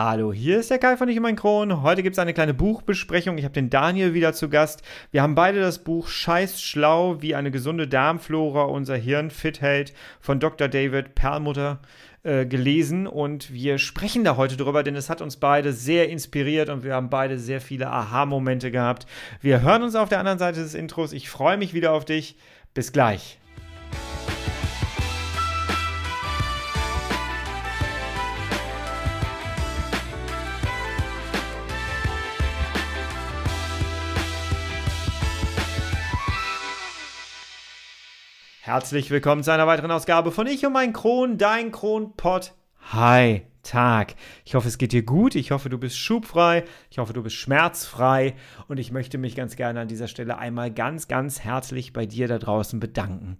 Hallo, hier ist der Kai von Ich und mein Kron. Heute gibt es eine kleine Buchbesprechung. Ich habe den Daniel wieder zu Gast. Wir haben beide das Buch Scheiß schlau, wie eine gesunde Darmflora unser Hirn fit hält von Dr. David Perlmutter äh, gelesen und wir sprechen da heute drüber, denn es hat uns beide sehr inspiriert und wir haben beide sehr viele Aha-Momente gehabt. Wir hören uns auf der anderen Seite des Intros. Ich freue mich wieder auf dich. Bis gleich. Herzlich willkommen zu einer weiteren Ausgabe von Ich und mein Kron, dein Kronpott. Hi, Tag. Ich hoffe, es geht dir gut. Ich hoffe, du bist schubfrei. Ich hoffe, du bist schmerzfrei. Und ich möchte mich ganz gerne an dieser Stelle einmal ganz, ganz herzlich bei dir da draußen bedanken.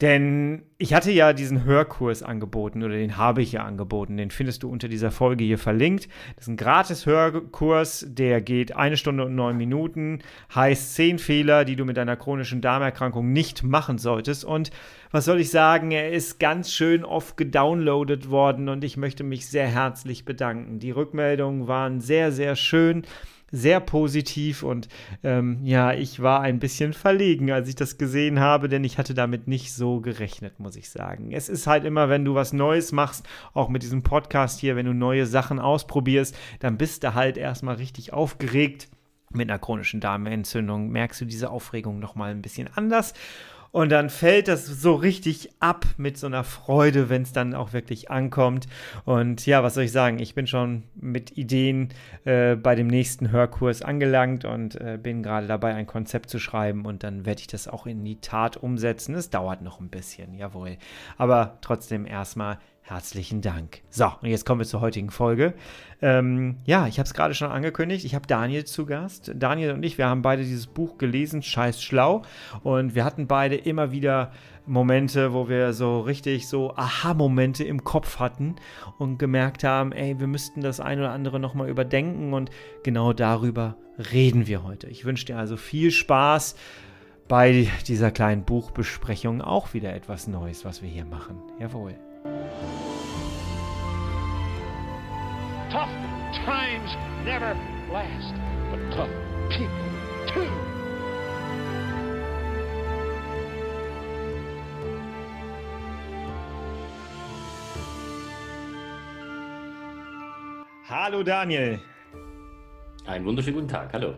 Denn ich hatte ja diesen Hörkurs angeboten oder den habe ich ja angeboten. Den findest du unter dieser Folge hier verlinkt. Das ist ein gratis Hörkurs, der geht eine Stunde und neun Minuten, heißt zehn Fehler, die du mit deiner chronischen Darmerkrankung nicht machen solltest. Und was soll ich sagen, er ist ganz schön oft gedownloadet worden und ich möchte mich sehr herzlich bedanken. Die Rückmeldungen waren sehr, sehr schön sehr positiv und ähm, ja, ich war ein bisschen verlegen, als ich das gesehen habe, denn ich hatte damit nicht so gerechnet, muss ich sagen. Es ist halt immer, wenn du was Neues machst, auch mit diesem Podcast hier, wenn du neue Sachen ausprobierst, dann bist du halt erstmal richtig aufgeregt. Mit einer chronischen Darmentzündung merkst du diese Aufregung nochmal ein bisschen anders. Und dann fällt das so richtig ab mit so einer Freude, wenn es dann auch wirklich ankommt. Und ja, was soll ich sagen? Ich bin schon mit Ideen äh, bei dem nächsten Hörkurs angelangt und äh, bin gerade dabei, ein Konzept zu schreiben. Und dann werde ich das auch in die Tat umsetzen. Es dauert noch ein bisschen, jawohl. Aber trotzdem erstmal Herzlichen Dank. So, und jetzt kommen wir zur heutigen Folge. Ähm, ja, ich habe es gerade schon angekündigt. Ich habe Daniel zu Gast. Daniel und ich, wir haben beide dieses Buch gelesen, Scheiß Schlau. Und wir hatten beide immer wieder Momente, wo wir so richtig so Aha-Momente im Kopf hatten und gemerkt haben, ey, wir müssten das ein oder andere nochmal überdenken. Und genau darüber reden wir heute. Ich wünsche dir also viel Spaß bei dieser kleinen Buchbesprechung. Auch wieder etwas Neues, was wir hier machen. Jawohl. Tough times never last, but tough people too. Hallo Daniel. Einen wunderschönen guten Tag. Hallo.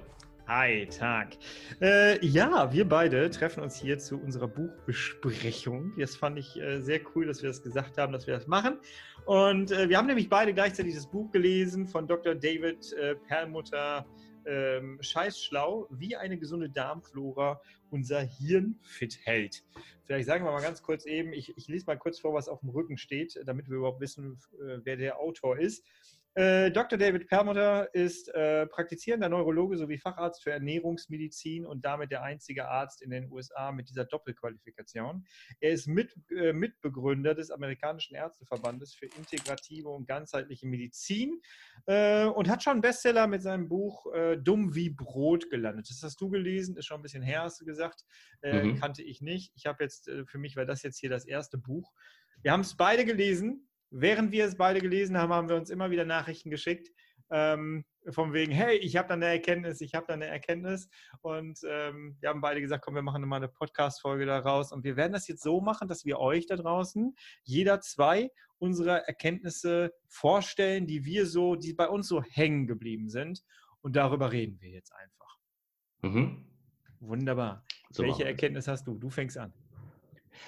Hi, Tag. Äh, ja, wir beide treffen uns hier zu unserer Buchbesprechung. Das fand ich äh, sehr cool, dass wir das gesagt haben, dass wir das machen. Und äh, wir haben nämlich beide gleichzeitig das Buch gelesen von Dr. David äh, Perlmutter, ähm, Scheißschlau, wie eine gesunde Darmflora unser Hirn fit hält. Vielleicht sagen wir mal ganz kurz eben, ich, ich lese mal kurz vor, was auf dem Rücken steht, damit wir überhaupt wissen, äh, wer der Autor ist. Äh, Dr. David Perlmutter ist äh, praktizierender Neurologe sowie Facharzt für Ernährungsmedizin und damit der einzige Arzt in den USA mit dieser Doppelqualifikation. Er ist mit, äh, Mitbegründer des amerikanischen Ärzteverbandes für integrative und ganzheitliche Medizin äh, und hat schon einen Bestseller mit seinem Buch äh, Dumm wie Brot gelandet. Das hast du gelesen, ist schon ein bisschen her, hast du gesagt. Mhm. Kannte ich nicht. Ich habe jetzt, für mich war das jetzt hier das erste Buch. Wir haben es beide gelesen während wir es beide gelesen haben, haben wir uns immer wieder Nachrichten geschickt. Ähm, von wegen, hey, ich habe da eine Erkenntnis, ich habe da eine Erkenntnis. Und ähm, wir haben beide gesagt, komm, wir machen mal eine Podcast-Folge daraus. Und wir werden das jetzt so machen, dass wir euch da draußen jeder zwei unserer Erkenntnisse vorstellen, die wir so, die bei uns so hängen geblieben sind. Und darüber reden wir jetzt einfach. Mhm. Wunderbar. So Welche Erkenntnis hast du? Du fängst an.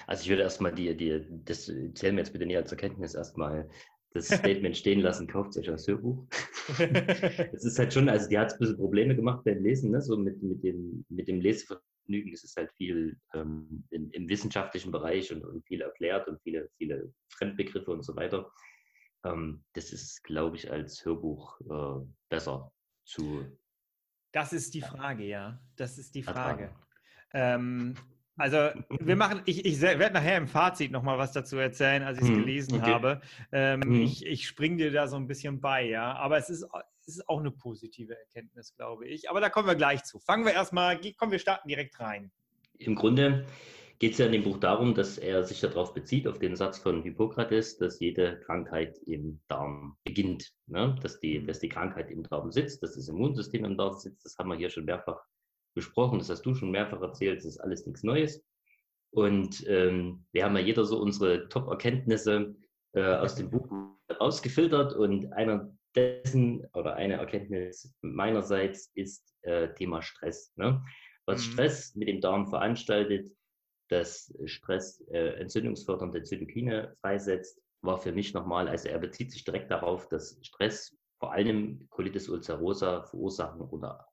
Also ich würde erstmal die, die, das zählen wir jetzt bitte näher zur Kenntnis, erstmal das Statement stehen lassen, kauft euch das Hörbuch. Es ist halt schon, also die hat ein bisschen Probleme gemacht beim Lesen, ne? so mit, mit, dem, mit dem Lesevergnügen. Es ist halt viel ähm, im, im, wissenschaftlichen Bereich und, und, viel erklärt und viele, viele Fremdbegriffe und so weiter. Ähm, das ist, glaube ich, als Hörbuch äh, besser zu. Das ist die Frage, ja. Das ist die Frage. Ähm, also wir machen, ich, ich werde nachher im Fazit nochmal was dazu erzählen, als ich es hm, gelesen okay. habe. Ähm, hm. Ich, ich springe dir da so ein bisschen bei, ja. Aber es ist, es ist auch eine positive Erkenntnis, glaube ich. Aber da kommen wir gleich zu. Fangen wir erstmal, komm, wir starten direkt rein. Im Grunde geht es ja in dem Buch darum, dass er sich darauf bezieht, auf den Satz von Hippokrates, dass jede Krankheit im Darm beginnt. Ne? Dass, die, dass die Krankheit im Darm sitzt, dass das Immunsystem im Darm sitzt. Das haben wir hier schon mehrfach besprochen. Das hast du schon mehrfach erzählt. Das ist alles nichts Neues. Und ähm, wir haben ja jeder so unsere Top-Erkenntnisse äh, aus dem Buch ausgefiltert. Und einer dessen oder eine Erkenntnis meinerseits ist äh, Thema Stress. Ne? Was mhm. Stress mit dem Darm veranstaltet, dass Stress äh, entzündungsfördernde Zytokine freisetzt, war für mich nochmal, also er bezieht sich direkt darauf, dass Stress vor allem Colitis ulcerosa verursachen oder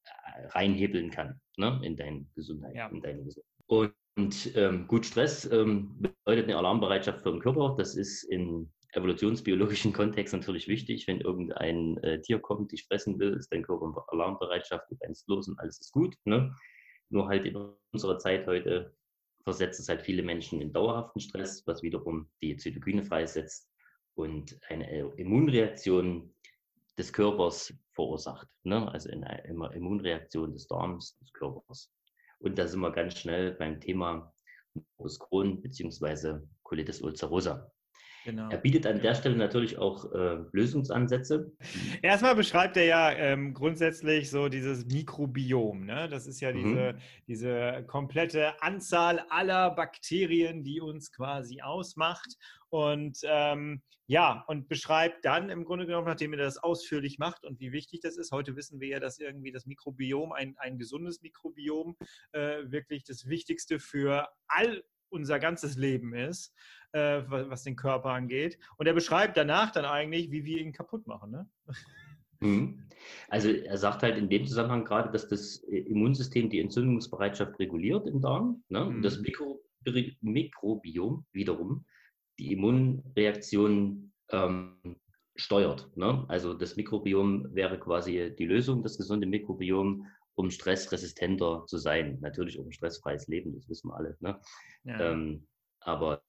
reinhebeln kann ne, in deine Gesundheit. Ja. In deine Gesundheit. Und, und ähm, gut, Stress ähm, bedeutet eine Alarmbereitschaft für den Körper. Das ist in evolutionsbiologischen Kontext natürlich wichtig. Wenn irgendein äh, Tier kommt, dich fressen will, ist dein Körper in Alarmbereitschaft, du rennst los und alles ist gut. Ne? Nur halt in unserer Zeit heute versetzt es halt viele Menschen in dauerhaften Stress, was wiederum die Zytokine freisetzt und eine Immunreaktion des Körpers verursacht. Ne? Also eine Immunreaktion des Darms, des Körpers. Und da sind wir ganz schnell beim Thema Morbus Crohn bzw. Colitis ulcerosa. Genau. Er bietet an der Stelle natürlich auch äh, Lösungsansätze. Erstmal beschreibt er ja ähm, grundsätzlich so dieses Mikrobiom. Ne? Das ist ja diese, mhm. diese komplette Anzahl aller Bakterien, die uns quasi ausmacht. Und ähm, ja, und beschreibt dann im Grunde genommen, nachdem er das ausführlich macht und wie wichtig das ist. Heute wissen wir ja, dass irgendwie das Mikrobiom, ein, ein gesundes Mikrobiom, äh, wirklich das Wichtigste für all unser ganzes Leben ist, äh, was, den Körper angeht. Und er beschreibt danach dann eigentlich, wie wir ihn kaputt machen. Ne? Mhm. Also er sagt halt in dem Zusammenhang gerade, dass das Immunsystem die Entzündungsbereitschaft reguliert im Darm. Ne? Und das mhm. Mikro Mikrobiom wiederum die Immunreaktion ähm, steuert. Ne? Also das Mikrobiom wäre quasi die Lösung, das gesunde Mikrobiom um stressresistenter zu sein. Natürlich um stressfreies Leben, das wissen wir alle. Ne? Ja. Ähm, aber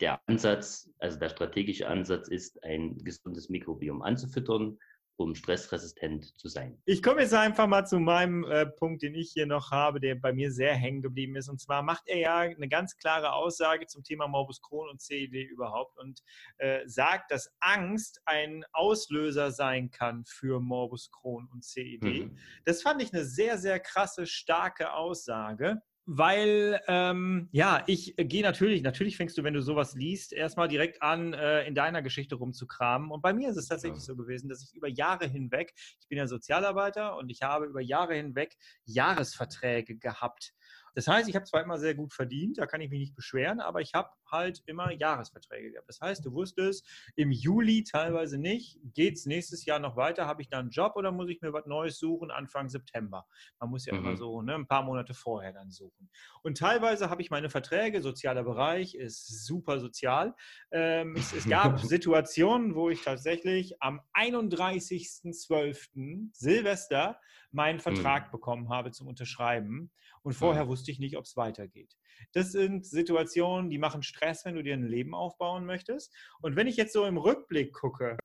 der Ansatz, also der strategische Ansatz ist, ein gesundes Mikrobiom anzufüttern um stressresistent zu sein. Ich komme jetzt einfach mal zu meinem äh, Punkt, den ich hier noch habe, der bei mir sehr hängen geblieben ist. Und zwar macht er ja eine ganz klare Aussage zum Thema Morbus Crohn und CED überhaupt und äh, sagt, dass Angst ein Auslöser sein kann für Morbus Crohn und CED. Mhm. Das fand ich eine sehr, sehr krasse, starke Aussage weil ähm, ja, ich gehe natürlich, natürlich fängst du, wenn du sowas liest, erstmal direkt an, äh, in deiner Geschichte rumzukramen. Und bei mir ist es tatsächlich ja. so gewesen, dass ich über Jahre hinweg, ich bin ja Sozialarbeiter und ich habe über Jahre hinweg Jahresverträge gehabt das heißt, ich habe zwar immer sehr gut verdient, da kann ich mich nicht beschweren, aber ich habe halt immer Jahresverträge gehabt. Das heißt, du wusstest im Juli teilweise nicht, geht es nächstes Jahr noch weiter, habe ich da einen Job oder muss ich mir was Neues suchen Anfang September? Man muss ja mhm. immer so ne, ein paar Monate vorher dann suchen. Und teilweise habe ich meine Verträge, sozialer Bereich ist super sozial. Ähm, es, es gab Situationen, wo ich tatsächlich am 31.12. Silvester meinen Vertrag mhm. bekommen habe zum Unterschreiben. Und vorher wusste ich nicht, ob es weitergeht. Das sind Situationen, die machen Stress, wenn du dir ein Leben aufbauen möchtest. Und wenn ich jetzt so im Rückblick gucke,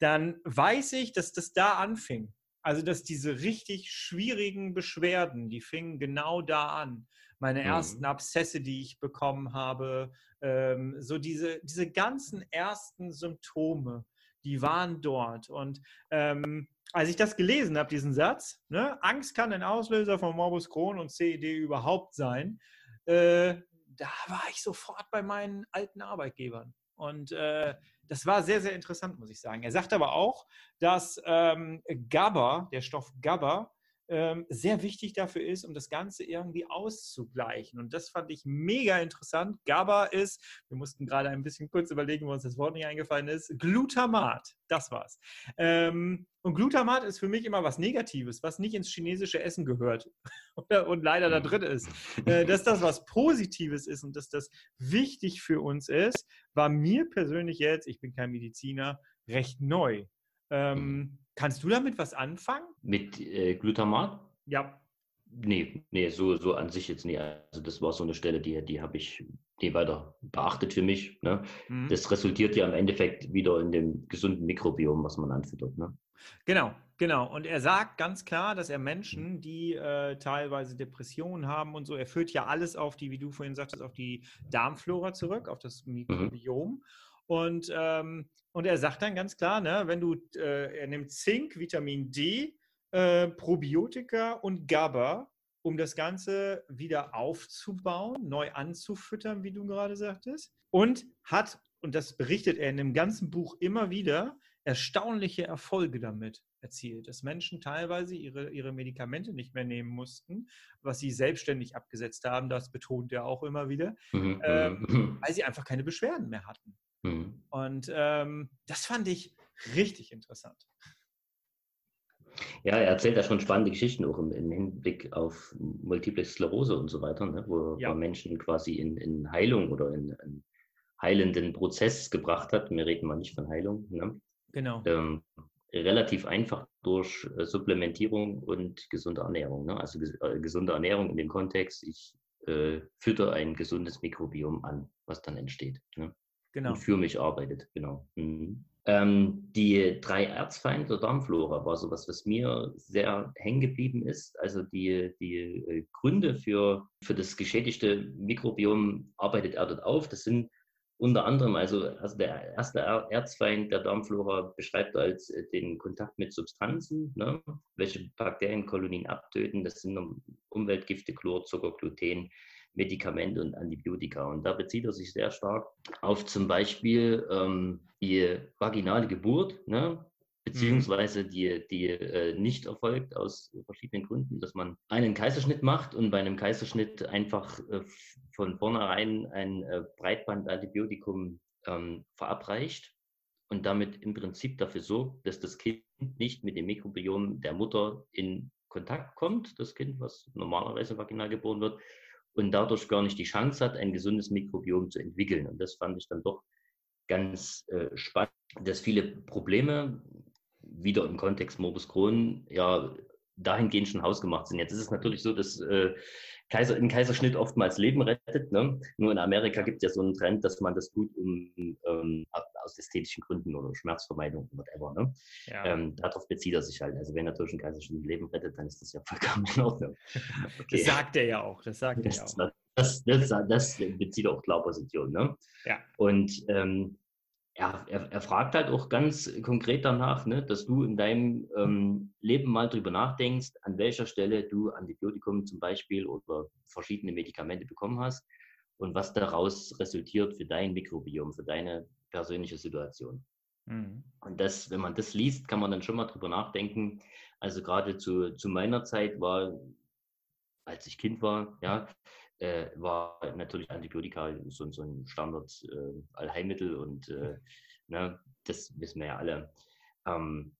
dann weiß ich, dass das da anfing. Also, dass diese richtig schwierigen Beschwerden, die fingen genau da an. Meine mhm. ersten Abszesse, die ich bekommen habe, ähm, so diese, diese ganzen ersten Symptome, die waren dort. Und ähm, als ich das gelesen habe, diesen Satz, ne, Angst kann ein Auslöser von Morbus Crohn und CED überhaupt sein, äh, da war ich sofort bei meinen alten Arbeitgebern. Und äh, das war sehr, sehr interessant, muss ich sagen. Er sagt aber auch, dass ähm, GABA, der Stoff GABA, sehr wichtig dafür ist, um das Ganze irgendwie auszugleichen. Und das fand ich mega interessant. GABA ist, wir mussten gerade ein bisschen kurz überlegen, wo uns das Wort nicht eingefallen ist, Glutamat. Das war's. Ähm, und Glutamat ist für mich immer was Negatives, was nicht ins chinesische Essen gehört und leider da drin ist. Äh, dass das was Positives ist und dass das wichtig für uns ist, war mir persönlich jetzt, ich bin kein Mediziner, recht neu. Ähm, kannst du damit was anfangen? Mit äh, Glutamat? Ja. Nee, nee, so, so an sich jetzt nie. Also das war so eine Stelle, die, die habe ich nie weiter beachtet für mich. Ne? Mhm. Das resultiert ja im Endeffekt wieder in dem gesunden Mikrobiom, was man anfüttert. Ne? Genau, genau. Und er sagt ganz klar, dass er Menschen, die äh, teilweise Depressionen haben und so, er führt ja alles auf die, wie du vorhin sagtest, auf die Darmflora zurück, auf das mhm. Mikrobiom. Mhm. Und, ähm, und er sagt dann ganz klar, ne, wenn du, äh, er nimmt Zink, Vitamin D, äh, Probiotika und GABA, um das Ganze wieder aufzubauen, neu anzufüttern, wie du gerade sagtest. Und hat, und das berichtet er in dem ganzen Buch immer wieder, erstaunliche Erfolge damit erzielt, dass Menschen teilweise ihre, ihre Medikamente nicht mehr nehmen mussten, was sie selbstständig abgesetzt haben, das betont er auch immer wieder, mhm. äh, weil sie einfach keine Beschwerden mehr hatten. Mhm. Und ähm, das fand ich richtig interessant. Ja, er erzählt da schon spannende Geschichten auch im, im Hinblick auf Multiple Sklerose und so weiter, ne? wo, ja. wo Menschen quasi in, in Heilung oder in einen heilenden Prozess gebracht hat. Wir reden mal nicht von Heilung. Ne? Genau. Ähm, relativ einfach durch äh, Supplementierung und gesunde Ernährung. Ne? Also ges äh, gesunde Ernährung in dem Kontext, ich äh, fütter ein gesundes Mikrobiom an, was dann entsteht. Ne? Genau. Und für mich arbeitet, genau. Mhm. Ähm, die drei Erzfeinde der Darmflora war sowas, was mir sehr hängen geblieben ist. Also die, die äh, Gründe für, für das geschädigte Mikrobiom arbeitet er dort auf. Das sind unter anderem, also, also der erste Erzfeind der Darmflora beschreibt als äh, den Kontakt mit Substanzen, ne, welche Bakterienkolonien abtöten. Das sind Umweltgifte, Chlor, Zucker, Gluten, Medikamente und Antibiotika. Und da bezieht er sich sehr stark auf zum Beispiel ähm, die vaginale Geburt, ne? beziehungsweise die, die äh, nicht erfolgt aus verschiedenen Gründen, dass man einen Kaiserschnitt macht und bei einem Kaiserschnitt einfach äh, von vornherein ein äh, Breitbandantibiotikum ähm, verabreicht und damit im Prinzip dafür sorgt, dass das Kind nicht mit dem Mikrobiom der Mutter in Kontakt kommt, das Kind, was normalerweise vaginal geboren wird, und dadurch gar nicht die Chance hat, ein gesundes Mikrobiom zu entwickeln. Und das fand ich dann doch ganz äh, spannend, dass viele Probleme wieder im Kontext Morbus Crohn ja dahingehend schon hausgemacht sind. Jetzt ist es natürlich so, dass äh, Kaiser, ein Kaiserschnitt oftmals Leben rettet. Ne? Nur in Amerika gibt es ja so einen Trend, dass man das gut um, ähm, aus ästhetischen Gründen oder Schmerzvermeidung, whatever. Ne? Ja. Ähm, darauf bezieht er sich halt. Also wenn er durch einen Kaiserschnitt Leben rettet, dann ist das ja vollkommen in Ordnung. Okay. Das sagt er ja auch. Das sagt das, er ja auch. Das, das, das, bezieht auch klar Position. Ne? Ja. Und ähm, er, er, er fragt halt auch ganz konkret danach, ne, dass du in deinem ähm, Leben mal drüber nachdenkst, an welcher Stelle du Antibiotikum zum Beispiel oder verschiedene Medikamente bekommen hast und was daraus resultiert für dein Mikrobiom, für deine persönliche Situation. Mhm. Und das, wenn man das liest, kann man dann schon mal drüber nachdenken. Also gerade zu, zu meiner Zeit war, als ich Kind war, ja, äh, war natürlich Antibiotika so, so ein Standard äh, Allheilmittel und äh, ne, das wissen wir ja alle. Ähm,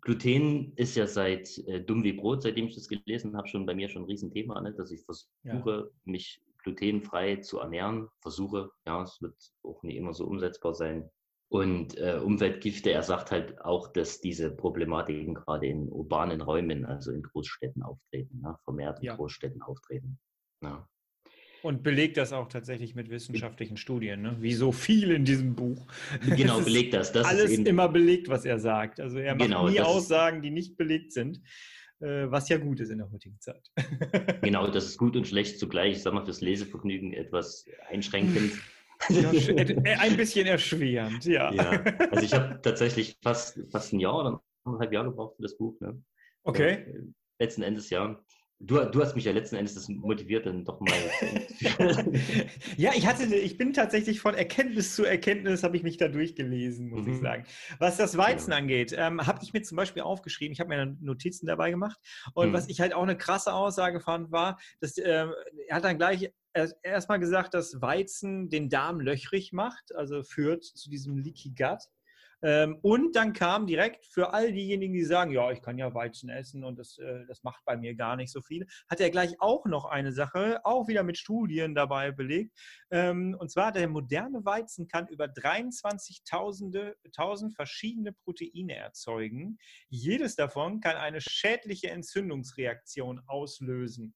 Gluten ist ja seit äh, dumm wie Brot, seitdem ich das gelesen habe, schon bei mir schon ein Riesenthema, ne, dass ich versuche, ja. mich glutenfrei zu ernähren. Versuche, ja, es wird auch nicht immer so umsetzbar sein. Und äh, Umweltgifte, er sagt halt auch, dass diese Problematiken gerade in urbanen Räumen, also in Großstädten auftreten, ne, vermehrt in ja. Großstädten auftreten. Ja. Und belegt das auch tatsächlich mit wissenschaftlichen Studien, ne? wie so viel in diesem Buch. Genau, belegt das. das alles immer belegt, was er sagt. Also er macht genau, nie Aussagen, die nicht belegt sind, was ja gut ist in der heutigen Zeit. genau, das ist gut und schlecht zugleich. Ich sage mal, fürs Lesevergnügen etwas einschränkend. Ja, äh, ein bisschen erschwerend, ja. ja. Also ich habe tatsächlich fast, fast ein Jahr oder eineinhalb Jahre gebraucht für das Buch. Ne? Okay. Äh, letzten Endes ja. Du, du hast mich ja letzten Endes das motiviert, dann doch mal. ja, ich hatte, ich bin tatsächlich von Erkenntnis zu Erkenntnis, habe ich mich da durchgelesen, muss mhm. ich sagen. Was das Weizen ja. angeht, ähm, habe ich mir zum Beispiel aufgeschrieben, ich habe mir Notizen dabei gemacht. Und mhm. was ich halt auch eine krasse Aussage fand, war, dass äh, er hat dann gleich erstmal gesagt, dass Weizen den Darm löchrig macht, also führt zu diesem Leaky Gut. Ähm, und dann kam direkt für all diejenigen, die sagen, ja, ich kann ja Weizen essen und das, äh, das macht bei mir gar nicht so viel, hat er gleich auch noch eine Sache, auch wieder mit Studien dabei belegt. Ähm, und zwar, der moderne Weizen kann über 23.000 verschiedene Proteine erzeugen. Jedes davon kann eine schädliche Entzündungsreaktion auslösen.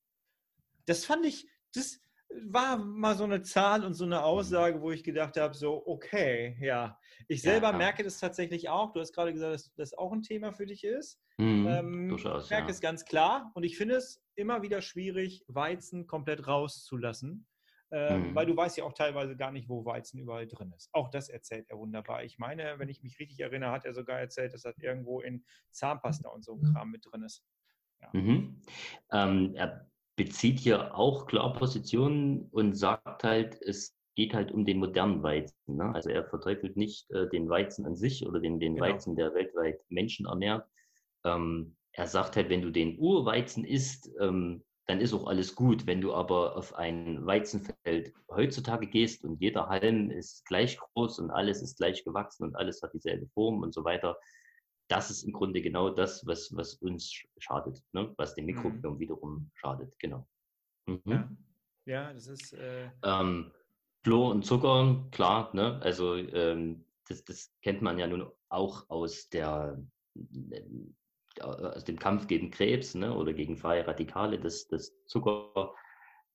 Das fand ich, das, war mal so eine Zahl und so eine Aussage, wo ich gedacht habe, so, okay, ja. Ich selber ja. merke das tatsächlich auch. Du hast gerade gesagt, dass das auch ein Thema für dich ist. Mhm, ähm, durchaus, ich merke ja. es ganz klar und ich finde es immer wieder schwierig, Weizen komplett rauszulassen. Äh, mhm. Weil du weißt ja auch teilweise gar nicht, wo Weizen überall drin ist. Auch das erzählt er wunderbar. Ich meine, wenn ich mich richtig erinnere, hat er sogar erzählt, dass das irgendwo in Zahnpasta und so ein Kram mit drin ist. Ja. Mhm. Ähm, er bezieht hier auch klar Positionen und sagt halt, es geht halt um den modernen Weizen. Ne? Also er verteufelt nicht äh, den Weizen an sich oder den, den genau. Weizen, der weltweit Menschen ernährt. Ähm, er sagt halt, wenn du den Urweizen isst, ähm, dann ist auch alles gut. Wenn du aber auf ein Weizenfeld heutzutage gehst und jeder Halm ist gleich groß und alles ist gleich gewachsen und alles hat dieselbe Form und so weiter, das ist im Grunde genau das, was, was uns schadet, ne? was dem Mikrobiom mhm. wiederum schadet, genau. Mhm. Ja. ja. das ist. Äh... Ähm, Chlor und Zucker, klar, ne? also ähm, das, das kennt man ja nun auch aus der äh, aus dem Kampf gegen Krebs ne? oder gegen freie Radikale, dass das Zucker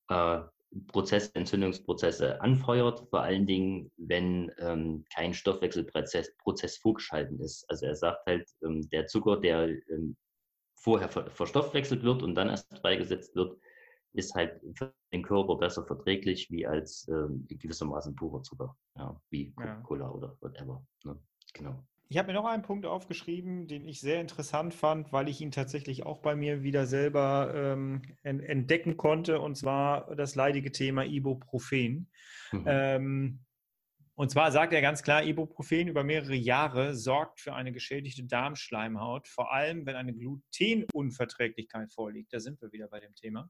äh, Prozesse, Entzündungsprozesse anfeuert, vor allen Dingen, wenn ähm, kein Stoffwechselprozess Prozess vorgeschalten ist. Also er sagt halt, ähm, der Zucker, der ähm, vorher ver verstoffwechselt wird und dann erst freigesetzt wird, ist halt für den Körper besser verträglich wie als ähm, gewissermaßen purer Zucker, ja, wie Coca-Cola ja. oder whatever. Ne? Genau. Ich habe mir noch einen Punkt aufgeschrieben, den ich sehr interessant fand, weil ich ihn tatsächlich auch bei mir wieder selber ähm, entdecken konnte, und zwar das leidige Thema Ibuprofen. Mhm. Ähm, und zwar sagt er ganz klar, Ibuprofen über mehrere Jahre sorgt für eine geschädigte Darmschleimhaut, vor allem wenn eine Glutenunverträglichkeit vorliegt. Da sind wir wieder bei dem Thema.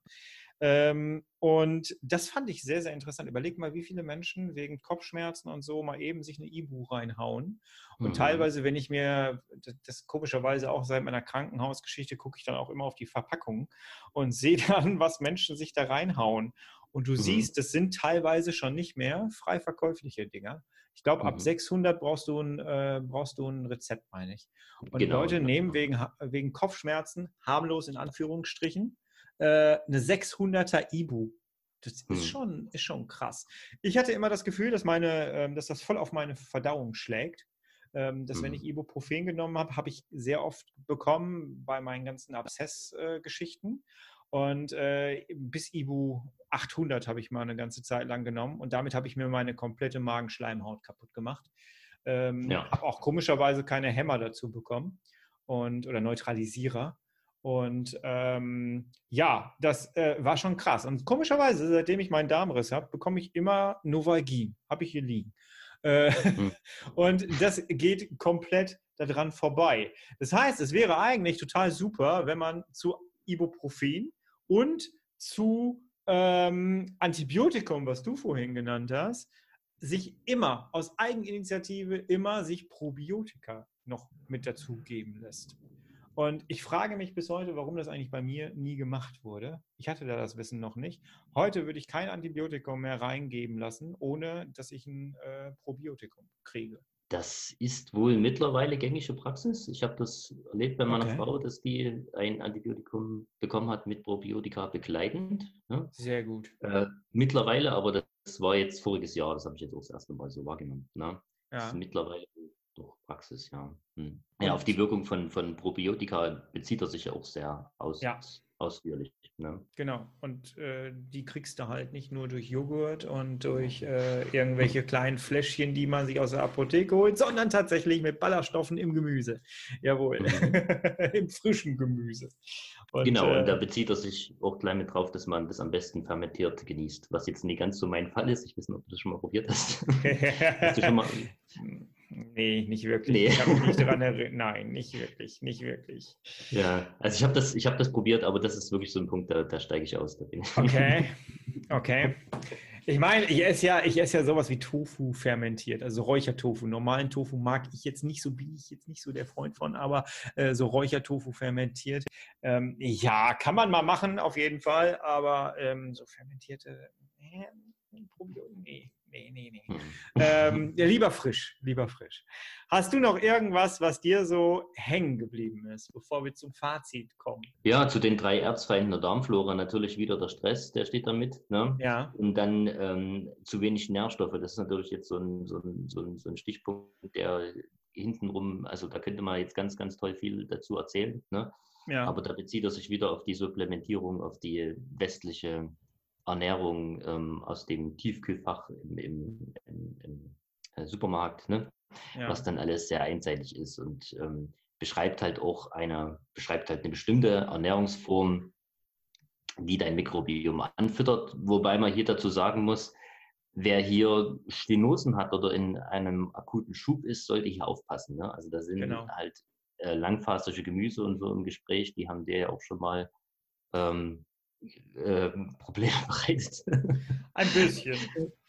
Ähm, und das fand ich sehr, sehr interessant. Überleg mal, wie viele Menschen wegen Kopfschmerzen und so mal eben sich eine Ibu reinhauen. Und mhm. teilweise, wenn ich mir, das, das, komischerweise auch seit meiner Krankenhausgeschichte, gucke ich dann auch immer auf die Verpackung und sehe dann, was Menschen sich da reinhauen. Und du mhm. siehst, das sind teilweise schon nicht mehr frei verkäufliche Dinger. Ich glaube, mhm. ab 600 brauchst du, ein, äh, brauchst du ein Rezept, meine ich. Und genau, Leute nehmen genau. wegen, wegen Kopfschmerzen, harmlos in Anführungsstrichen, äh, eine 600er Ibu. Das mhm. ist, schon, ist schon krass. Ich hatte immer das Gefühl, dass, meine, ähm, dass das voll auf meine Verdauung schlägt. Ähm, dass, mhm. wenn ich Ibuprofen genommen habe, habe ich sehr oft bekommen bei meinen ganzen Abszess-Geschichten. Äh, und äh, bis Ibu 800 habe ich mal eine ganze Zeit lang genommen und damit habe ich mir meine komplette Magenschleimhaut kaputt gemacht. Ähm, ja. Habe auch komischerweise keine Hämmer dazu bekommen und oder Neutralisierer. Und ähm, ja, das äh, war schon krass. Und komischerweise, seitdem ich meinen Darmriss habe, bekomme ich immer Novalgin. Habe ich hier liegen. Äh, mhm. Und das geht komplett daran vorbei. Das heißt, es wäre eigentlich total super, wenn man zu Ibuprofen und zu ähm, Antibiotikum, was du vorhin genannt hast, sich immer aus Eigeninitiative immer sich Probiotika noch mit dazugeben lässt. Und ich frage mich bis heute, warum das eigentlich bei mir nie gemacht wurde. Ich hatte da das Wissen noch nicht. Heute würde ich kein Antibiotikum mehr reingeben lassen, ohne dass ich ein äh, Probiotikum kriege. Das ist wohl mittlerweile gängige Praxis. Ich habe das erlebt bei meiner okay. Frau, dass die ein Antibiotikum bekommen hat mit Probiotika begleitend. Ja. Sehr gut. Äh, mittlerweile, aber das war jetzt voriges Jahr, das habe ich jetzt auch das erste Mal so wahrgenommen. Ne? Ja. Das ist mittlerweile doch Praxis, ja. Hm. Ja, auf die Wirkung von, von Probiotika bezieht er sich ja auch sehr aus. Ja ausführlich. Ne? Genau, und äh, die kriegst du halt nicht nur durch Joghurt und durch äh, irgendwelche kleinen Fläschchen, die man sich aus der Apotheke holt, sondern tatsächlich mit Ballaststoffen im Gemüse. Jawohl, mhm. im frischen Gemüse. Und, genau, äh, und da bezieht er sich auch gleich mit drauf, dass man das am besten fermentiert genießt, was jetzt nie ganz so mein Fall ist. Ich weiß nicht, ob du das schon mal probiert hast. hast du schon mal Nee, nicht wirklich. Nee. Ich kann mich nicht daran erinnern. Nein, nicht wirklich, nicht wirklich. Ja, also ich habe das, hab das probiert, aber das ist wirklich so ein Punkt, da, da steige ich aus. okay, okay. Ich meine, ich esse ja, ich esse ja sowas wie Tofu fermentiert, also Räuchertofu. Normalen Tofu mag ich jetzt nicht so, bin ich jetzt nicht so der Freund von, aber äh, so Räuchertofu fermentiert. Ähm, ja, kann man mal machen, auf jeden Fall, aber ähm, so fermentierte, äh, nee, nee, nee, nee. Hm. Ähm, ja, lieber frisch, lieber frisch. Hast du noch irgendwas, was dir so hängen geblieben ist, bevor wir zum Fazit kommen? Ja, zu den drei Erzfeinden der Darmflora natürlich wieder der Stress, der steht da mit. Ne? Ja. Und dann ähm, zu wenig Nährstoffe. Das ist natürlich jetzt so ein, so ein, so ein, so ein Stichpunkt, der hintenrum, also da könnte man jetzt ganz, ganz toll viel dazu erzählen. Ne? Ja. Aber da bezieht er sich wieder auf die Supplementierung, auf die westliche Ernährung ähm, aus dem Tiefkühlfach im, im, im, im äh, Supermarkt, ne? Ja. was dann alles sehr einseitig ist und ähm, beschreibt halt auch eine, beschreibt halt eine bestimmte Ernährungsform, die dein Mikrobiom anfüttert, wobei man hier dazu sagen muss, wer hier Stenosen hat oder in einem akuten Schub ist, sollte hier aufpassen. Ne? Also da sind genau. halt äh, langfasige Gemüse und so im Gespräch, die haben dir ja auch schon mal ähm, äh, Probleme bereitet. Ein bisschen.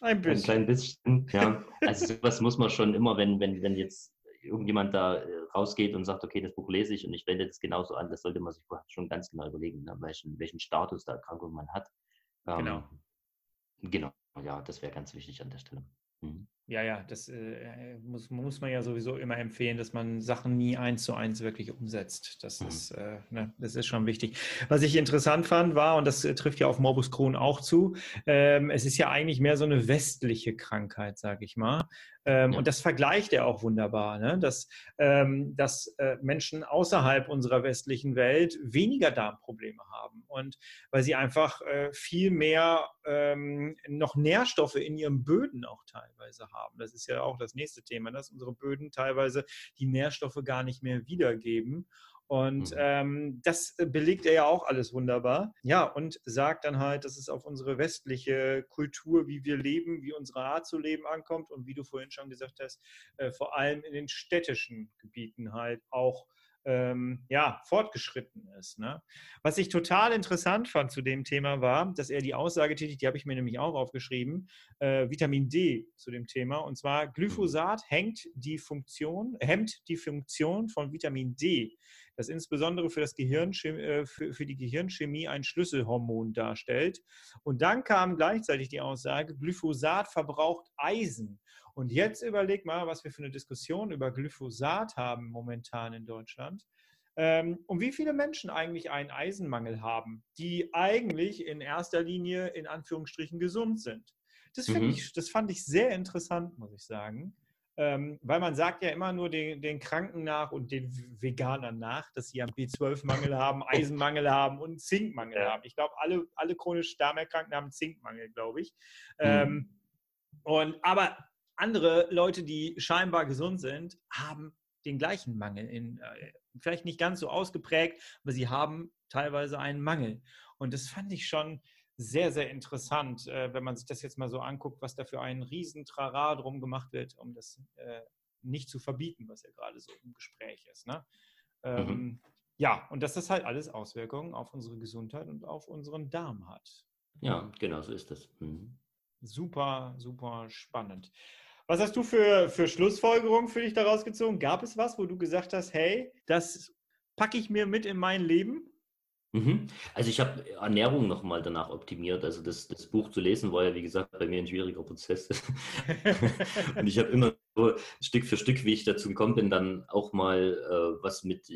Ein bisschen. Ein klein bisschen, ja. Also sowas muss man schon immer, wenn, wenn, wenn jetzt irgendjemand da äh, rausgeht und sagt, okay, das Buch lese ich und ich wende das genauso an, das sollte man sich schon ganz genau überlegen, ne, welchen, welchen Status der Erkrankung man hat. Ähm, genau. Genau, ja, das wäre ganz wichtig an der Stelle. Mhm. Ja, ja, das äh, muss, muss man ja sowieso immer empfehlen, dass man Sachen nie eins zu eins wirklich umsetzt. Das, mhm. ist, äh, ne, das ist schon wichtig. Was ich interessant fand, war, und das äh, trifft ja auf Morbus Crohn auch zu, ähm, es ist ja eigentlich mehr so eine westliche Krankheit, sage ich mal. Ähm, ja. Und das vergleicht er auch wunderbar, ne? dass, ähm, dass äh, Menschen außerhalb unserer westlichen Welt weniger Darmprobleme haben. Und weil sie einfach äh, viel mehr ähm, noch Nährstoffe in ihren Böden auch teilweise haben. Das ist ja auch das nächste Thema, dass unsere Böden teilweise die Nährstoffe gar nicht mehr wiedergeben. Und mhm. ähm, das belegt er ja auch alles wunderbar. Ja, und sagt dann halt, dass es auf unsere westliche Kultur, wie wir leben, wie unsere Art zu leben ankommt und wie du vorhin schon gesagt hast, äh, vor allem in den städtischen Gebieten halt auch ähm, ja, fortgeschritten ist. Ne? Was ich total interessant fand zu dem Thema war, dass er die Aussage tätigt, die habe ich mir nämlich auch aufgeschrieben, äh, Vitamin D zu dem Thema. Und zwar Glyphosat hängt die Funktion, hemmt die Funktion von Vitamin D, das insbesondere für, das Gehirn, äh, für, für die Gehirnchemie ein Schlüsselhormon darstellt. Und dann kam gleichzeitig die Aussage, Glyphosat verbraucht Eisen. Und jetzt überleg mal, was wir für eine Diskussion über Glyphosat haben momentan in Deutschland. Ähm, und wie viele Menschen eigentlich einen Eisenmangel haben, die eigentlich in erster Linie in Anführungsstrichen gesund sind. Das, mhm. ich, das fand ich sehr interessant, muss ich sagen. Ähm, weil man sagt ja immer nur den, den, Kranken nach und den Veganern nach, dass sie einen B12-Mangel haben, Eisenmangel haben und Zinkmangel ja. haben. Ich glaube, alle, alle chronisch Darmerkrankten haben Zinkmangel, glaube ich. Mhm. Ähm, und, aber andere Leute, die scheinbar gesund sind, haben den gleichen Mangel. In, äh, vielleicht nicht ganz so ausgeprägt, aber sie haben teilweise einen Mangel. Und das fand ich schon sehr, sehr interessant, äh, wenn man sich das jetzt mal so anguckt, was da für ein Riesentrara drum gemacht wird, um das äh, nicht zu verbieten, was ja gerade so im Gespräch ist. Ne? Ähm, mhm. Ja, und dass das halt alles Auswirkungen auf unsere Gesundheit und auf unseren Darm hat. Ja, genau so ist das. Mhm. Super, super spannend. Was hast du für, für Schlussfolgerungen für dich daraus gezogen? Gab es was, wo du gesagt hast, hey, das packe ich mir mit in mein Leben? Mhm. Also ich habe Ernährung nochmal danach optimiert. Also das, das Buch zu lesen war ja, wie gesagt, bei mir ein schwieriger Prozess. und ich habe immer so Stück für Stück, wie ich dazu gekommen bin, dann auch mal äh, was mit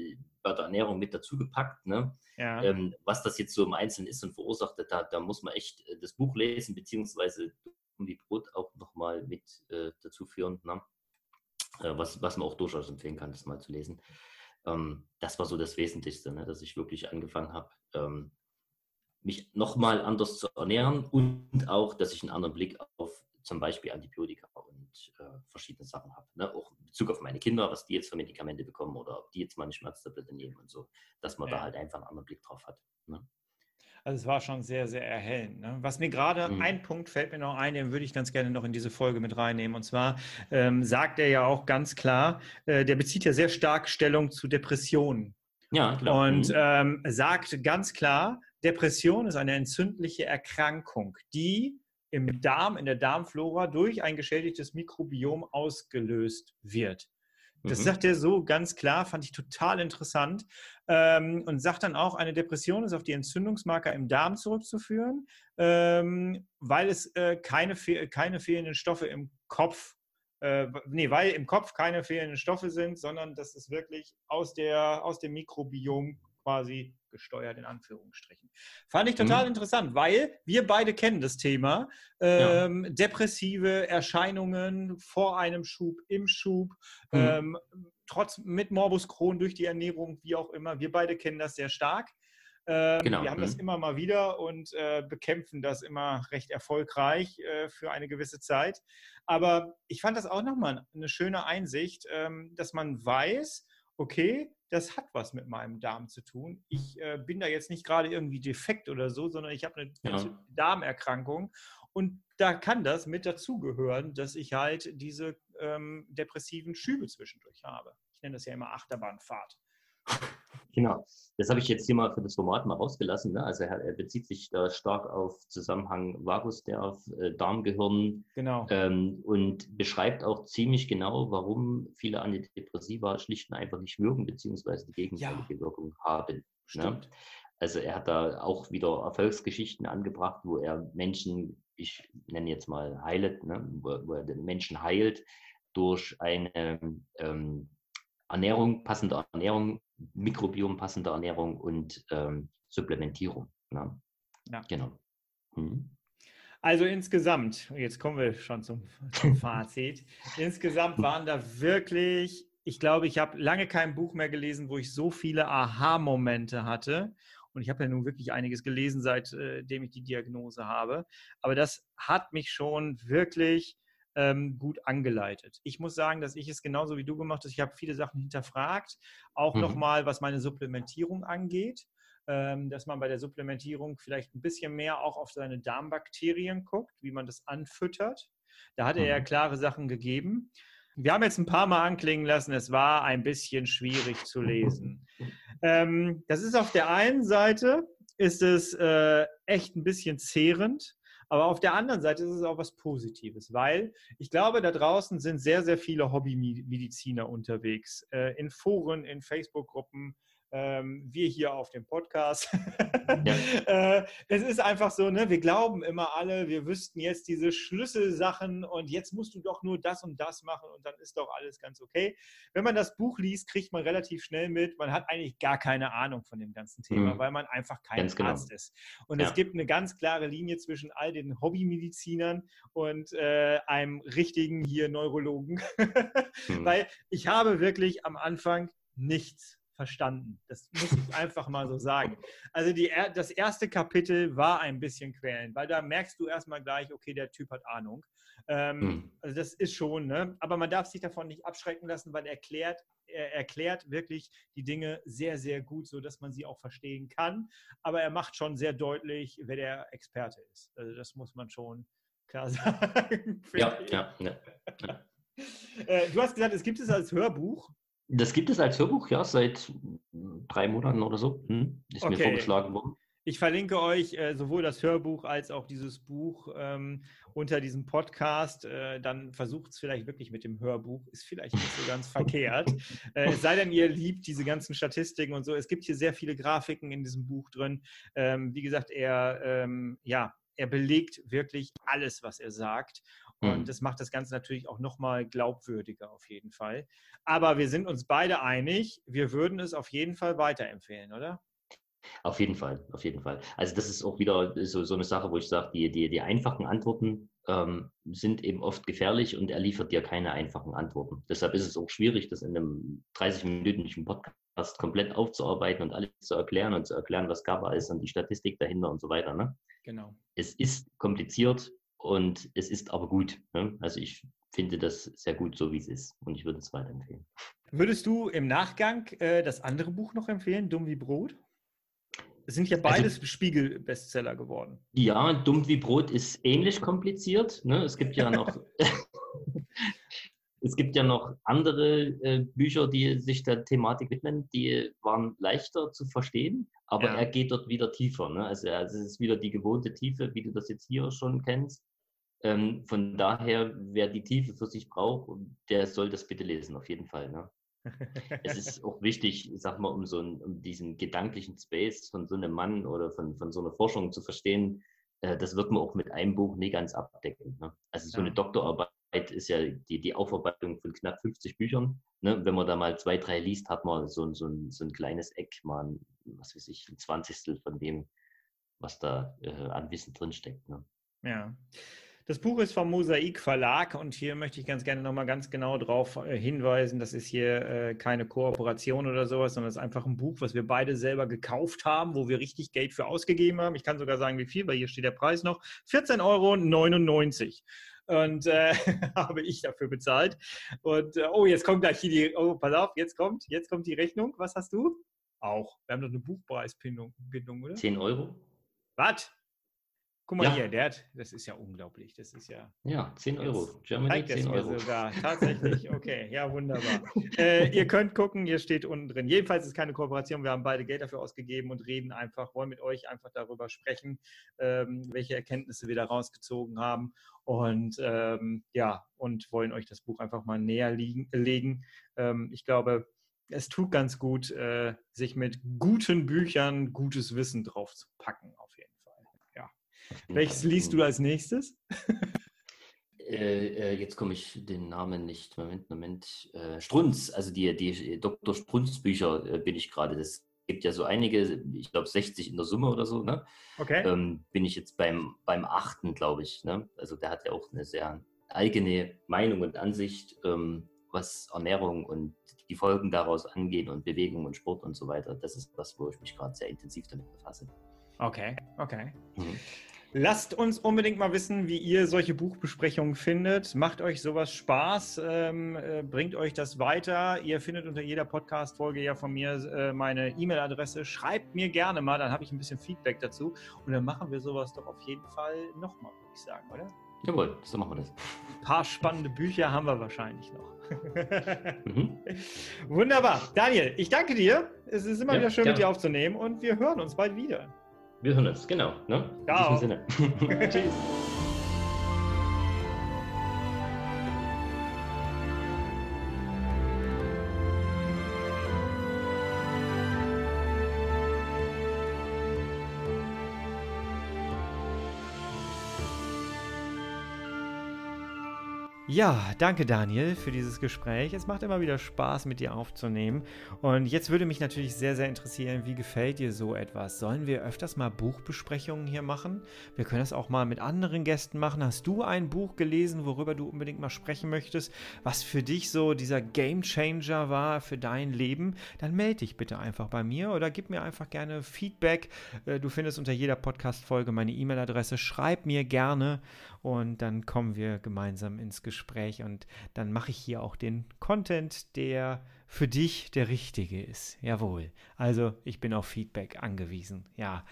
bei der Ernährung mit dazu gepackt. Ne? Ja. Ähm, was das jetzt so im Einzelnen ist und verursacht, da, da muss man echt äh, das Buch lesen, beziehungsweise die Brot auch nochmal mit äh, dazu führen, ne? äh, was, was man auch durchaus empfehlen kann, das mal zu lesen. Ähm, das war so das Wesentlichste, ne? dass ich wirklich angefangen habe, ähm, mich nochmal anders zu ernähren und auch, dass ich einen anderen Blick auf zum Beispiel Antibiotika und äh, verschiedene Sachen habe. Ne? Auch in Bezug auf meine Kinder, was die jetzt für Medikamente bekommen oder ob die jetzt mal eine Schmerztablette nehmen und so, dass man ja. da halt einfach einen anderen Blick drauf hat. Ne? Also es war schon sehr, sehr erhellend. Ne? Was mir gerade, mhm. ein Punkt fällt mir noch ein, den würde ich ganz gerne noch in diese Folge mit reinnehmen. Und zwar ähm, sagt er ja auch ganz klar, äh, der bezieht ja sehr stark Stellung zu Depressionen. Ja, klar. Und mhm. ähm, sagt ganz klar, Depression ist eine entzündliche Erkrankung, die im Darm, in der Darmflora durch ein geschädigtes Mikrobiom ausgelöst wird. Das mhm. sagt er so ganz klar, fand ich total interessant. Ähm, und sagt dann auch, eine Depression ist auf die Entzündungsmarker im Darm zurückzuführen, ähm, weil es äh, keine, keine fehlenden Stoffe im Kopf äh, nee, weil im Kopf keine fehlenden Stoffe sind, sondern dass es wirklich aus, der, aus dem Mikrobiom quasi gesteuert, in Anführungsstrichen. Fand ich total mhm. interessant, weil wir beide kennen das Thema. Ähm, ja. Depressive Erscheinungen vor einem Schub, im Schub, mhm. ähm, trotz mit Morbus Crohn durch die Ernährung, wie auch immer. Wir beide kennen das sehr stark. Ähm, genau. Wir haben mhm. das immer mal wieder und äh, bekämpfen das immer recht erfolgreich äh, für eine gewisse Zeit. Aber ich fand das auch nochmal eine schöne Einsicht, ähm, dass man weiß, okay, das hat was mit meinem Darm zu tun. Ich äh, bin da jetzt nicht gerade irgendwie defekt oder so, sondern ich habe eine ja. Darmerkrankung. Und da kann das mit dazugehören, dass ich halt diese ähm, depressiven Schübe zwischendurch habe. Ich nenne das ja immer Achterbahnfahrt. Genau, das habe ich jetzt hier mal für das Format mal rausgelassen. Ne? Also er, er, bezieht sich da stark auf Zusammenhang Vagusnerv, äh, Darmgehirn genau. ähm, und beschreibt auch ziemlich genau, warum viele Antidepressiva schlicht und einfach nicht wirken, beziehungsweise die gegenteilige ja. Wirkung haben. Ne? Also er hat da auch wieder Erfolgsgeschichten angebracht, wo er Menschen, ich nenne jetzt mal heilet, ne? wo, wo er den Menschen heilt durch eine ähm, Ernährung, passende Ernährung, Mikrobiom, passende Ernährung und ähm, Supplementierung. Ne? Ja. Genau. Hm. Also insgesamt, jetzt kommen wir schon zum, zum Fazit. insgesamt waren da wirklich, ich glaube, ich habe lange kein Buch mehr gelesen, wo ich so viele Aha-Momente hatte. Und ich habe ja nun wirklich einiges gelesen, seitdem ich die Diagnose habe. Aber das hat mich schon wirklich ähm, gut angeleitet. Ich muss sagen, dass ich es genauso wie du gemacht habe. Ich habe viele Sachen hinterfragt, auch mhm. nochmal, was meine Supplementierung angeht ähm, dass man bei der Supplementierung vielleicht ein bisschen mehr auch auf seine Darmbakterien guckt, wie man das anfüttert. Da hat er ja mhm. klare Sachen gegeben. Wir haben jetzt ein paar Mal anklingen lassen, es war ein bisschen schwierig zu lesen. Ähm, das ist auf der einen Seite, ist es äh, echt ein bisschen zehrend, aber auf der anderen Seite ist es auch was Positives, weil ich glaube, da draußen sind sehr, sehr viele Hobbymediziner unterwegs, äh, in Foren, in Facebook-Gruppen, ähm, wir hier auf dem Podcast. Ja. äh, es ist einfach so, ne, wir glauben immer alle, wir wüssten jetzt diese Schlüsselsachen und jetzt musst du doch nur das und das machen und dann ist doch alles ganz okay. Wenn man das Buch liest, kriegt man relativ schnell mit, man hat eigentlich gar keine Ahnung von dem ganzen Thema, mhm. weil man einfach kein ganz genau. Arzt ist. Und ja. es gibt eine ganz klare Linie zwischen all den Hobbymedizinern und äh, einem richtigen hier Neurologen. mhm. Weil ich habe wirklich am Anfang nichts verstanden. Das muss ich einfach mal so sagen. Also die, das erste Kapitel war ein bisschen quälend, weil da merkst du erstmal gleich, okay, der Typ hat Ahnung. Ähm, hm. Also das ist schon, ne? aber man darf sich davon nicht abschrecken lassen, weil er erklärt, er erklärt wirklich die Dinge sehr, sehr gut, sodass man sie auch verstehen kann. Aber er macht schon sehr deutlich, wer der Experte ist. Also das muss man schon klar sagen. ja, ja, ja, ja. Äh, du hast gesagt, es gibt es als Hörbuch. Das gibt es als Hörbuch, ja, seit drei Monaten oder so. Hm? Ist okay. mir vorgeschlagen worden. Ich verlinke euch äh, sowohl das Hörbuch als auch dieses Buch ähm, unter diesem Podcast. Äh, dann versucht es vielleicht wirklich mit dem Hörbuch. Ist vielleicht nicht so ganz verkehrt. Äh, es sei denn, ihr liebt diese ganzen Statistiken und so. Es gibt hier sehr viele Grafiken in diesem Buch drin. Ähm, wie gesagt, er, ähm, ja, er belegt wirklich alles, was er sagt. Und mhm. das macht das Ganze natürlich auch nochmal glaubwürdiger auf jeden Fall. Aber wir sind uns beide einig, wir würden es auf jeden Fall weiterempfehlen, oder? Auf jeden Fall, auf jeden Fall. Also das ist auch wieder so, so eine Sache, wo ich sage, die, die, die einfachen Antworten ähm, sind eben oft gefährlich und er liefert dir keine einfachen Antworten. Deshalb ist es auch schwierig, das in einem 30-minütigen Podcast komplett aufzuarbeiten und alles zu erklären und zu erklären, was GABA ist und die Statistik dahinter und so weiter. Ne? Genau. Es ist kompliziert, und es ist aber gut. Ne? Also ich finde das sehr gut, so wie es ist. Und ich würde es weiterempfehlen. Würdest du im Nachgang äh, das andere Buch noch empfehlen, Dumm wie Brot? Es sind ja also beides also, Spiegel-Bestseller geworden. Ja, Dumm wie Brot ist ähnlich kompliziert. Ne? Es gibt ja noch. es gibt ja noch andere äh, Bücher, die sich der Thematik widmen, die waren leichter zu verstehen, aber ja. er geht dort wieder tiefer. Ne? Also, also es ist wieder die gewohnte Tiefe, wie du das jetzt hier schon kennst. Ähm, von daher, wer die Tiefe für sich braucht, der soll das bitte lesen, auf jeden Fall. Ne? es ist auch wichtig, sag mal, um so einen, um diesen gedanklichen Space von so einem Mann oder von, von so einer Forschung zu verstehen, äh, das wird man auch mit einem Buch nie ganz abdecken. Ne? Also so ja. eine Doktorarbeit ist ja die, die Aufarbeitung von knapp 50 Büchern. Ne? Wenn man da mal zwei, drei liest, hat man so, so, ein, so ein kleines Eck, mal, was weiß ich, ein Zwanzigstel von dem, was da äh, an Wissen drinsteckt. Ne? Ja. Das Buch ist vom Mosaik Verlag und hier möchte ich ganz gerne nochmal ganz genau darauf äh, hinweisen, das ist hier äh, keine Kooperation oder sowas, sondern es ist einfach ein Buch, was wir beide selber gekauft haben, wo wir richtig Geld für ausgegeben haben. Ich kann sogar sagen, wie viel, weil hier steht der Preis noch. 14,99 Euro. Und äh, habe ich dafür bezahlt. Und äh, oh, jetzt kommt gleich hier die, oh, pass auf, jetzt kommt, jetzt kommt die Rechnung. Was hast du? Auch. Wir haben doch eine Buchpreisbindung, oder? 10 Euro. Was? Guck mal ja. hier, der hat, das ist ja unglaublich. Das ist ja. Ja, 10 Euro. Germany 10 Euro. Sogar. Tatsächlich, okay, ja, wunderbar. äh, ihr könnt gucken, hier steht unten drin. Jedenfalls ist es keine Kooperation. Wir haben beide Geld dafür ausgegeben und reden einfach, wollen mit euch einfach darüber sprechen, ähm, welche Erkenntnisse wir da rausgezogen haben. Und ähm, ja, und wollen euch das Buch einfach mal näher liegen, legen. Ähm, ich glaube, es tut ganz gut, äh, sich mit guten Büchern gutes Wissen drauf zu packen, auf. Welches liest du als nächstes? Äh, äh, jetzt komme ich den Namen nicht. Moment, Moment. Äh, Strunz, also die, die Dr. Strunz Bücher äh, bin ich gerade. Es gibt ja so einige, ich glaube 60 in der Summe oder so. Ne? Okay. Ähm, bin ich jetzt beim, beim achten, glaube ich. Ne? Also der hat ja auch eine sehr eigene Meinung und Ansicht, ähm, was Ernährung und die Folgen daraus angehen und Bewegung und Sport und so weiter. Das ist was, wo ich mich gerade sehr intensiv damit befasse. Okay, okay. Mhm. Lasst uns unbedingt mal wissen, wie ihr solche Buchbesprechungen findet. Macht euch sowas Spaß? Ähm, äh, bringt euch das weiter? Ihr findet unter jeder Podcast-Folge ja von mir äh, meine E-Mail-Adresse. Schreibt mir gerne mal, dann habe ich ein bisschen Feedback dazu. Und dann machen wir sowas doch auf jeden Fall nochmal, würde ich sagen, oder? Jawohl, so machen wir das. Ein paar spannende Bücher haben wir wahrscheinlich noch. mhm. Wunderbar. Daniel, ich danke dir. Es ist immer ja, wieder schön, gerne. mit dir aufzunehmen und wir hören uns bald wieder. Wir hören uns, genau. Ne? In diesem Sinne. Tschüss. Ja, danke Daniel für dieses Gespräch. Es macht immer wieder Spaß, mit dir aufzunehmen. Und jetzt würde mich natürlich sehr, sehr interessieren, wie gefällt dir so etwas? Sollen wir öfters mal Buchbesprechungen hier machen? Wir können das auch mal mit anderen Gästen machen. Hast du ein Buch gelesen, worüber du unbedingt mal sprechen möchtest, was für dich so dieser Game Changer war für dein Leben? Dann melde dich bitte einfach bei mir oder gib mir einfach gerne Feedback. Äh, du findest unter jeder Podcast-Folge meine E-Mail-Adresse. Schreib mir gerne und dann kommen wir gemeinsam ins Gespräch und dann mache ich hier auch den Content, der für dich der richtige ist. Jawohl. Also ich bin auf Feedback angewiesen. Ja.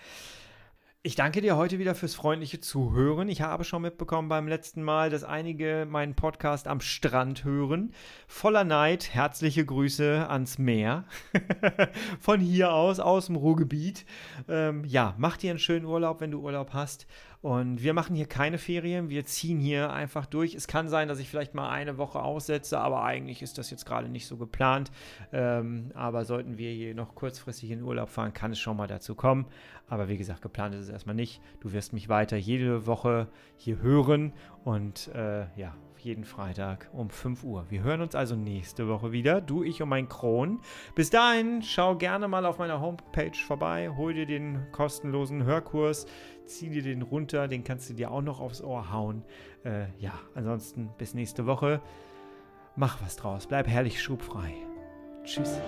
Ich danke dir heute wieder fürs freundliche Zuhören. Ich habe schon mitbekommen beim letzten Mal, dass einige meinen Podcast am Strand hören. Voller Neid, herzliche Grüße ans Meer. Von hier aus, aus dem Ruhrgebiet. Ähm, ja, mach dir einen schönen Urlaub, wenn du Urlaub hast. Und wir machen hier keine Ferien, wir ziehen hier einfach durch. Es kann sein, dass ich vielleicht mal eine Woche aussetze, aber eigentlich ist das jetzt gerade nicht so geplant. Ähm, aber sollten wir hier noch kurzfristig in Urlaub fahren, kann es schon mal dazu kommen. Aber wie gesagt, geplant ist es erstmal nicht. Du wirst mich weiter jede Woche hier hören und äh, ja, jeden Freitag um 5 Uhr. Wir hören uns also nächste Woche wieder, du, ich und mein Kron. Bis dahin, schau gerne mal auf meiner Homepage vorbei, hol dir den kostenlosen Hörkurs, zieh dir den runter, den kannst du dir auch noch aufs Ohr hauen. Äh, ja, ansonsten bis nächste Woche. Mach was draus, bleib herrlich schubfrei. Tschüss.